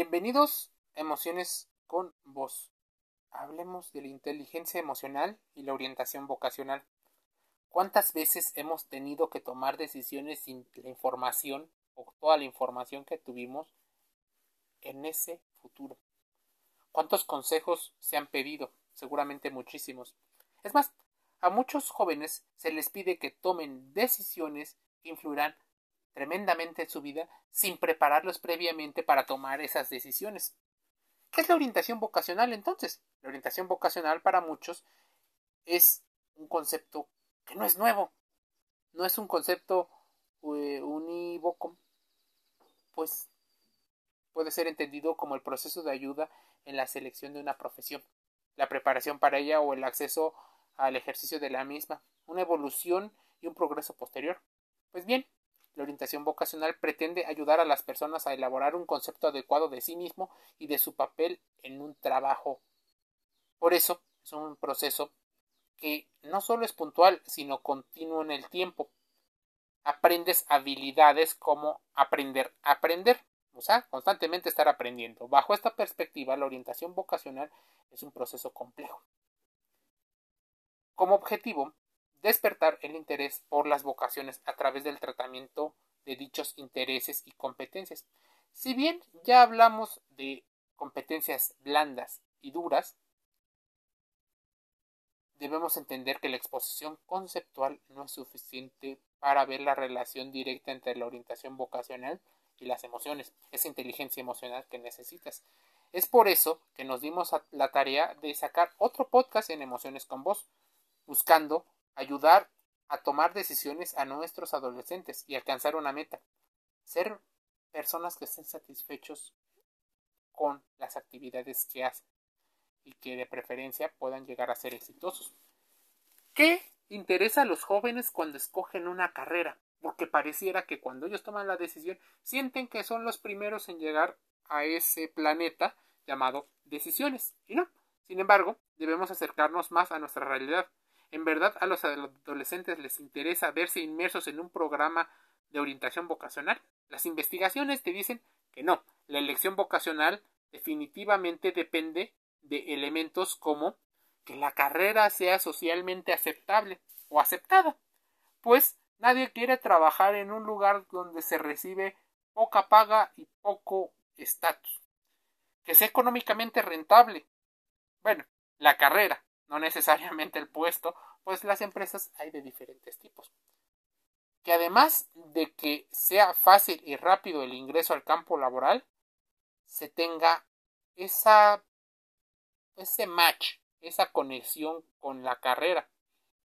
Bienvenidos a Emociones con Voz. Hablemos de la inteligencia emocional y la orientación vocacional. ¿Cuántas veces hemos tenido que tomar decisiones sin la información o toda la información que tuvimos en ese futuro? ¿Cuántos consejos se han pedido? Seguramente muchísimos. Es más, a muchos jóvenes se les pide que tomen decisiones que influirán tremendamente en su vida sin prepararlos previamente para tomar esas decisiones. ¿Qué es la orientación vocacional entonces? La orientación vocacional para muchos es un concepto que no es nuevo, no es un concepto eh, unívoco, pues puede ser entendido como el proceso de ayuda en la selección de una profesión, la preparación para ella o el acceso al ejercicio de la misma, una evolución y un progreso posterior. Pues bien, la orientación vocacional pretende ayudar a las personas a elaborar un concepto adecuado de sí mismo y de su papel en un trabajo. Por eso es un proceso que no solo es puntual, sino continuo en el tiempo. Aprendes habilidades como aprender a aprender, o sea, constantemente estar aprendiendo. Bajo esta perspectiva, la orientación vocacional es un proceso complejo. Como objetivo, despertar el interés por las vocaciones a través del tratamiento de dichos intereses y competencias. Si bien ya hablamos de competencias blandas y duras, debemos entender que la exposición conceptual no es suficiente para ver la relación directa entre la orientación vocacional y las emociones, esa inteligencia emocional que necesitas. Es por eso que nos dimos la tarea de sacar otro podcast en Emociones con Voz, buscando ayudar a tomar decisiones a nuestros adolescentes y alcanzar una meta. Ser personas que estén satisfechos con las actividades que hacen y que de preferencia puedan llegar a ser exitosos. ¿Qué interesa a los jóvenes cuando escogen una carrera? Porque pareciera que cuando ellos toman la decisión sienten que son los primeros en llegar a ese planeta llamado decisiones. Y no. Sin embargo, debemos acercarnos más a nuestra realidad ¿En verdad a los adolescentes les interesa verse inmersos en un programa de orientación vocacional? Las investigaciones te dicen que no. La elección vocacional definitivamente depende de elementos como que la carrera sea socialmente aceptable o aceptada, pues nadie quiere trabajar en un lugar donde se recibe poca paga y poco estatus. Que sea económicamente rentable. Bueno, la carrera, no necesariamente el puesto, pues las empresas hay de diferentes tipos. Que además de que sea fácil y rápido el ingreso al campo laboral, se tenga esa ese match, esa conexión con la carrera,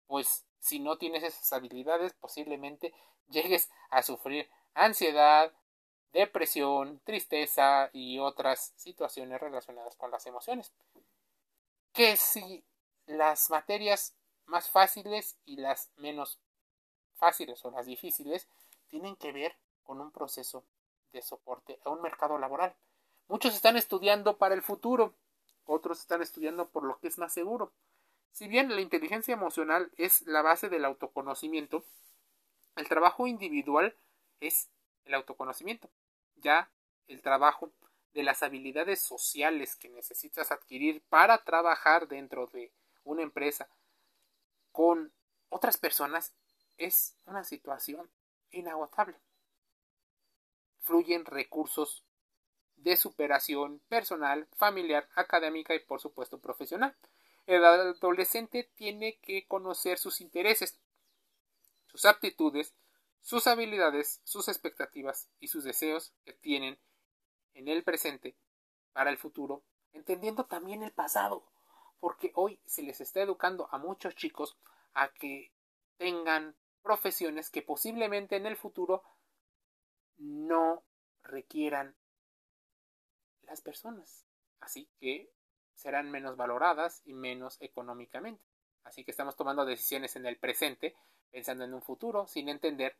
pues si no tienes esas habilidades posiblemente llegues a sufrir ansiedad, depresión, tristeza y otras situaciones relacionadas con las emociones. Que si las materias más fáciles y las menos fáciles o las difíciles tienen que ver con un proceso de soporte a un mercado laboral. Muchos están estudiando para el futuro, otros están estudiando por lo que es más seguro. Si bien la inteligencia emocional es la base del autoconocimiento, el trabajo individual es el autoconocimiento. Ya el trabajo de las habilidades sociales que necesitas adquirir para trabajar dentro de una empresa con otras personas es una situación inagotable. Fluyen recursos de superación personal, familiar, académica y por supuesto profesional. El adolescente tiene que conocer sus intereses, sus aptitudes, sus habilidades, sus expectativas y sus deseos que tienen en el presente para el futuro, entendiendo también el pasado porque hoy se les está educando a muchos chicos a que tengan profesiones que posiblemente en el futuro no requieran las personas. Así que serán menos valoradas y menos económicamente. Así que estamos tomando decisiones en el presente, pensando en un futuro, sin entender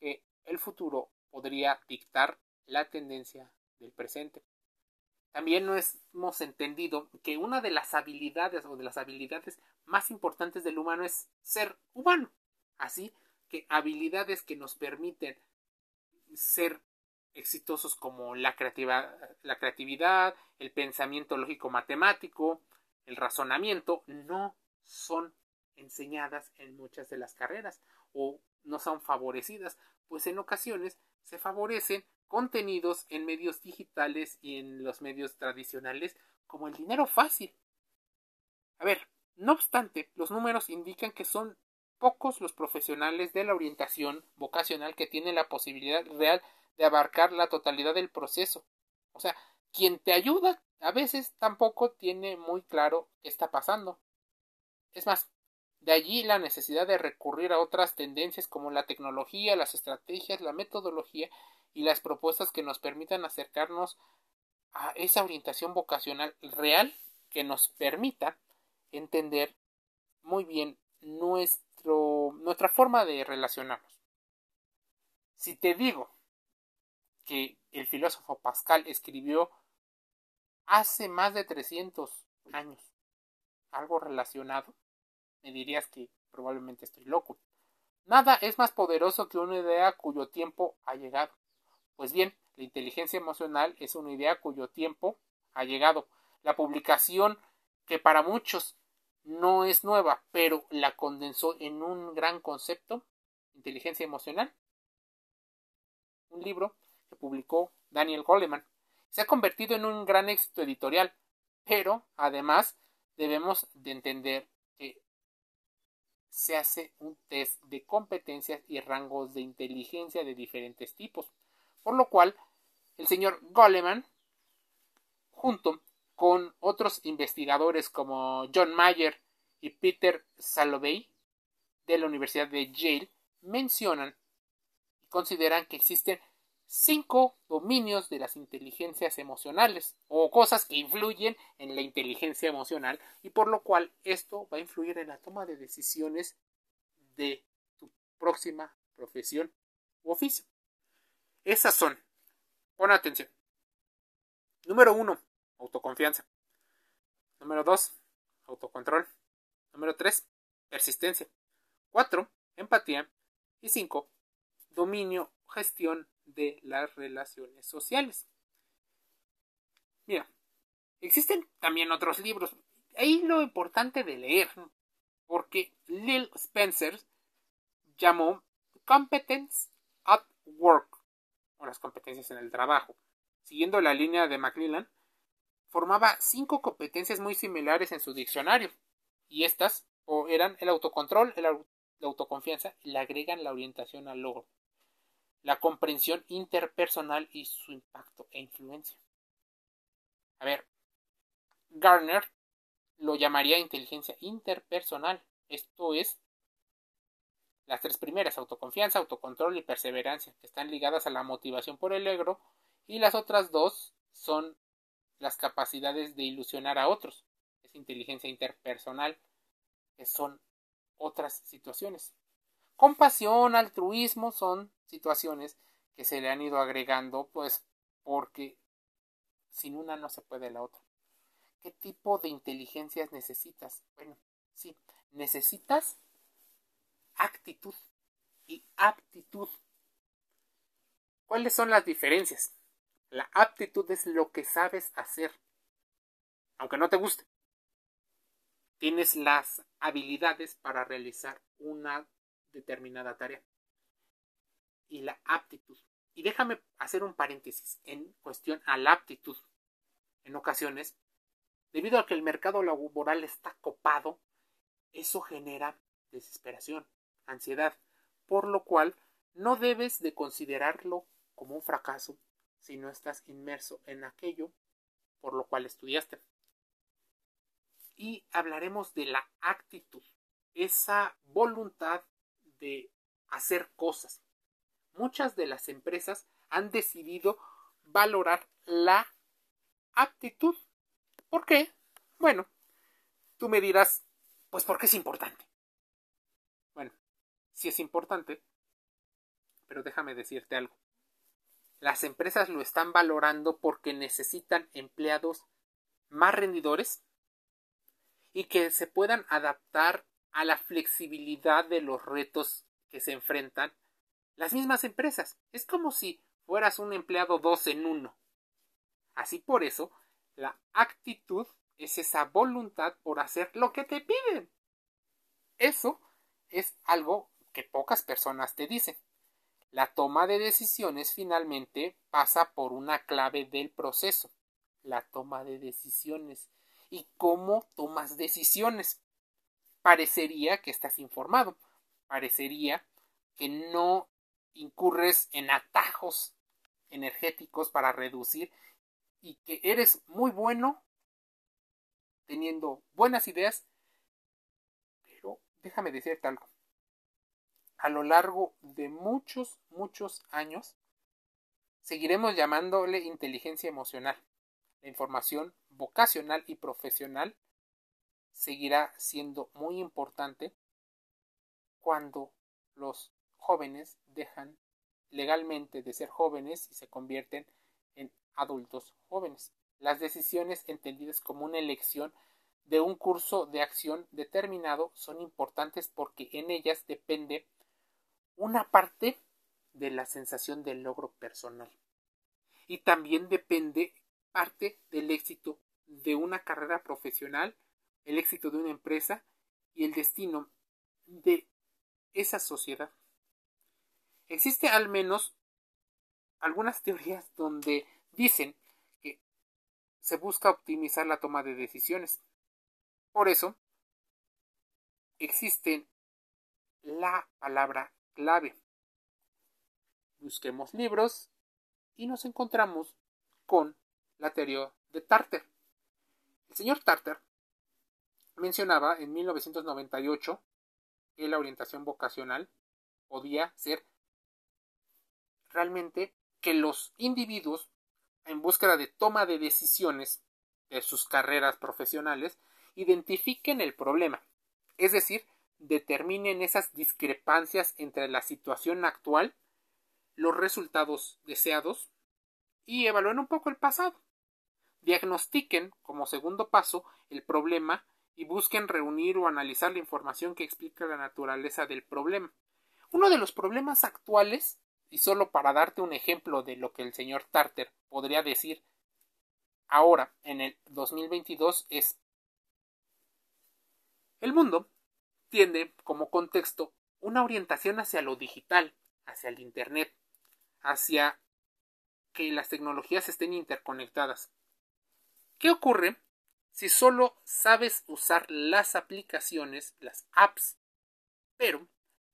que el futuro podría dictar la tendencia del presente. También no hemos entendido que una de las habilidades o de las habilidades más importantes del humano es ser humano. Así que habilidades que nos permiten ser exitosos como la creatividad, la creatividad, el pensamiento lógico matemático, el razonamiento, no son enseñadas en muchas de las carreras o no son favorecidas, pues en ocasiones se favorecen contenidos en medios digitales y en los medios tradicionales como el dinero fácil. A ver, no obstante, los números indican que son pocos los profesionales de la orientación vocacional que tienen la posibilidad real de abarcar la totalidad del proceso. O sea, quien te ayuda a veces tampoco tiene muy claro qué está pasando. Es más, de allí la necesidad de recurrir a otras tendencias como la tecnología, las estrategias, la metodología y las propuestas que nos permitan acercarnos a esa orientación vocacional real que nos permita entender muy bien nuestro, nuestra forma de relacionarnos. Si te digo que el filósofo Pascal escribió hace más de 300 años algo relacionado, me dirías que probablemente estoy loco. Nada es más poderoso que una idea cuyo tiempo ha llegado. Pues bien, la inteligencia emocional es una idea cuyo tiempo ha llegado. La publicación que para muchos no es nueva, pero la condensó en un gran concepto, inteligencia emocional, un libro que publicó Daniel Goleman. Se ha convertido en un gran éxito editorial, pero además debemos de entender que se hace un test de competencias y rangos de inteligencia de diferentes tipos, por lo cual el señor Goleman, junto con otros investigadores como John Mayer y Peter Salovey de la Universidad de Yale, mencionan y consideran que existen cinco dominios de las inteligencias emocionales o cosas que influyen en la inteligencia emocional y por lo cual esto va a influir en la toma de decisiones de tu próxima profesión u oficio. Esas son, pon atención. Número uno, autoconfianza. Número dos, autocontrol. Número tres, persistencia. Cuatro, empatía. Y cinco, dominio, gestión de las relaciones sociales. Mira, existen también otros libros. Ahí lo importante de leer, porque Lil Spencer llamó Competence at Work, o las competencias en el trabajo. Siguiendo la línea de Macmillan, formaba cinco competencias muy similares en su diccionario, y estas o eran el autocontrol, la autoconfianza, y le agregan la orientación al logro la comprensión interpersonal y su impacto e influencia. A ver, Garner lo llamaría inteligencia interpersonal. Esto es las tres primeras, autoconfianza, autocontrol y perseverancia, que están ligadas a la motivación por el ego, y las otras dos son las capacidades de ilusionar a otros, es inteligencia interpersonal, que son otras situaciones. Compasión, altruismo son situaciones que se le han ido agregando, pues porque sin una no se puede la otra. ¿Qué tipo de inteligencias necesitas? Bueno, sí, necesitas actitud y aptitud. ¿Cuáles son las diferencias? La aptitud es lo que sabes hacer, aunque no te guste. Tienes las habilidades para realizar una determinada tarea. Y la aptitud. Y déjame hacer un paréntesis en cuestión a la aptitud. En ocasiones, debido a que el mercado laboral está copado, eso genera desesperación, ansiedad, por lo cual no debes de considerarlo como un fracaso si no estás inmerso en aquello por lo cual estudiaste. Y hablaremos de la actitud, esa voluntad de hacer cosas. Muchas de las empresas han decidido valorar la aptitud. ¿Por qué? Bueno, tú me dirás, pues porque es importante. Sí es importante, pero déjame decirte algo. Las empresas lo están valorando porque necesitan empleados más rendidores y que se puedan adaptar a la flexibilidad de los retos que se enfrentan las mismas empresas. Es como si fueras un empleado dos en uno. Así por eso, la actitud es esa voluntad por hacer lo que te piden. Eso es algo que pocas personas te dicen. La toma de decisiones finalmente pasa por una clave del proceso, la toma de decisiones. ¿Y cómo tomas decisiones? Parecería que estás informado, parecería que no incurres en atajos energéticos para reducir y que eres muy bueno teniendo buenas ideas, pero déjame decirte algo a lo largo de muchos, muchos años, seguiremos llamándole inteligencia emocional. La información vocacional y profesional seguirá siendo muy importante cuando los jóvenes dejan legalmente de ser jóvenes y se convierten en adultos jóvenes. Las decisiones entendidas como una elección de un curso de acción determinado son importantes porque en ellas depende una parte de la sensación del logro personal. Y también depende parte del éxito de una carrera profesional, el éxito de una empresa y el destino de esa sociedad. Existe al menos algunas teorías donde dicen que se busca optimizar la toma de decisiones. Por eso, existe la palabra clave. Busquemos libros y nos encontramos con la teoría de Tarter. El señor Tarter mencionaba en 1998 que la orientación vocacional podía ser realmente que los individuos en búsqueda de toma de decisiones de sus carreras profesionales identifiquen el problema, es decir, determinen esas discrepancias entre la situación actual, los resultados deseados y evalúen un poco el pasado. Diagnostiquen como segundo paso el problema y busquen reunir o analizar la información que explica la naturaleza del problema. Uno de los problemas actuales, y solo para darte un ejemplo de lo que el señor Tarter podría decir ahora en el 2022 es el mundo tiene como contexto una orientación hacia lo digital, hacia el Internet, hacia que las tecnologías estén interconectadas. ¿Qué ocurre si solo sabes usar las aplicaciones, las apps, pero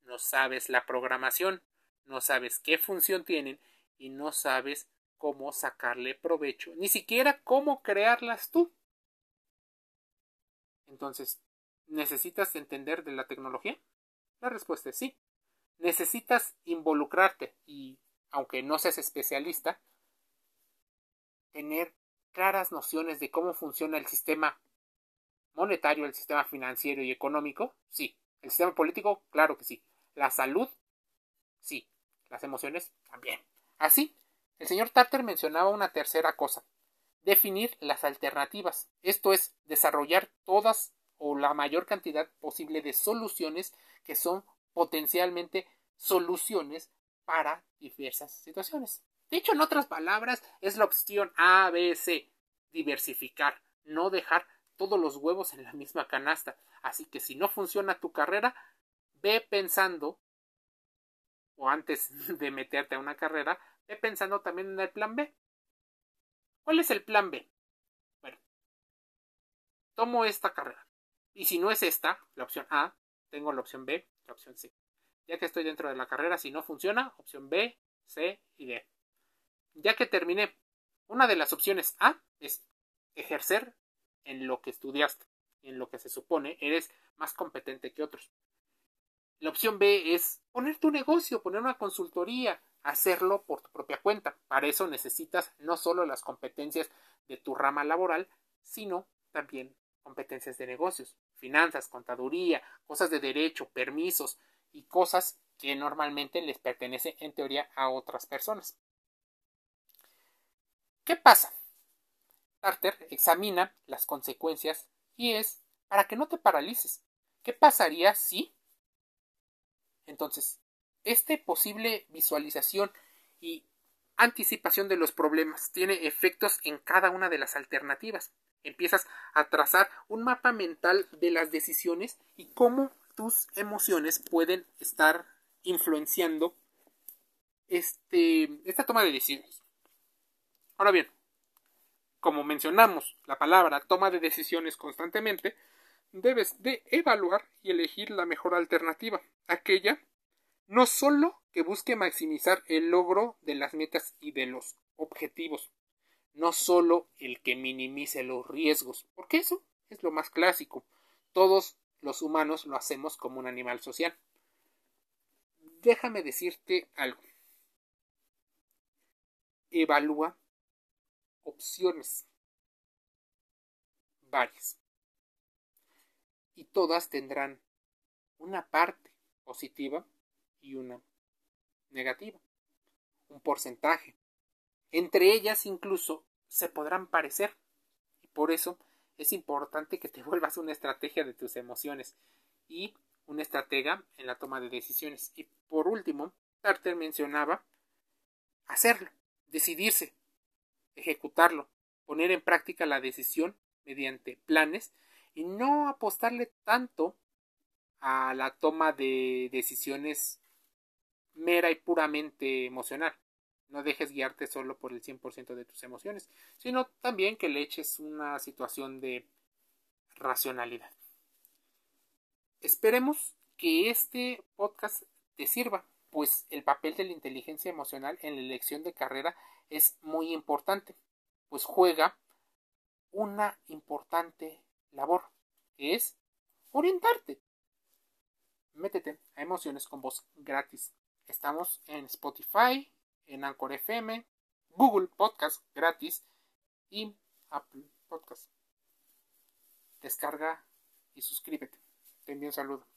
no sabes la programación, no sabes qué función tienen y no sabes cómo sacarle provecho, ni siquiera cómo crearlas tú? Entonces, ¿Necesitas entender de la tecnología? La respuesta es sí. Necesitas involucrarte y, aunque no seas especialista, tener claras nociones de cómo funciona el sistema monetario, el sistema financiero y económico, sí. El sistema político, claro que sí. La salud, sí. Las emociones, también. Así, el señor Tarter mencionaba una tercera cosa. Definir las alternativas. Esto es, desarrollar todas o la mayor cantidad posible de soluciones que son potencialmente soluciones para diversas situaciones. Dicho en otras palabras, es la opción A, B, C, diversificar, no dejar todos los huevos en la misma canasta. Así que si no funciona tu carrera, ve pensando, o antes de meterte a una carrera, ve pensando también en el plan B. ¿Cuál es el plan B? Bueno, tomo esta carrera. Y si no es esta, la opción A, tengo la opción B, la opción C. Ya que estoy dentro de la carrera, si no funciona, opción B, C y D. Ya que terminé, una de las opciones A es ejercer en lo que estudiaste, en lo que se supone eres más competente que otros. La opción B es poner tu negocio, poner una consultoría, hacerlo por tu propia cuenta. Para eso necesitas no solo las competencias de tu rama laboral, sino también competencias de negocios, finanzas, contaduría, cosas de derecho, permisos y cosas que normalmente les pertenecen en teoría a otras personas. ¿Qué pasa? Carter examina las consecuencias y es para que no te paralices. ¿Qué pasaría si? Entonces, esta posible visualización y anticipación de los problemas, tiene efectos en cada una de las alternativas. Empiezas a trazar un mapa mental de las decisiones y cómo tus emociones pueden estar influenciando este, esta toma de decisiones. Ahora bien, como mencionamos la palabra toma de decisiones constantemente, debes de evaluar y elegir la mejor alternativa, aquella no solo que busque maximizar el logro de las metas y de los objetivos, no solo el que minimice los riesgos, porque eso es lo más clásico. Todos los humanos lo hacemos como un animal social. Déjame decirte algo. Evalúa opciones varias y todas tendrán una parte positiva y una negativa, un porcentaje. Entre ellas incluso se podrán parecer y por eso es importante que te vuelvas una estrategia de tus emociones y una estratega en la toma de decisiones. Y por último, Tarter mencionaba hacerlo, decidirse, ejecutarlo, poner en práctica la decisión mediante planes y no apostarle tanto a la toma de decisiones mera y puramente emocional. No dejes guiarte solo por el 100% de tus emociones, sino también que le eches una situación de racionalidad. Esperemos que este podcast te sirva, pues el papel de la inteligencia emocional en la elección de carrera es muy importante, pues juega una importante labor, es orientarte. Métete a Emociones con Voz gratis. Estamos en Spotify, en Anchor FM, Google Podcast gratis y Apple Podcast. Descarga y suscríbete. Te envío un saludo.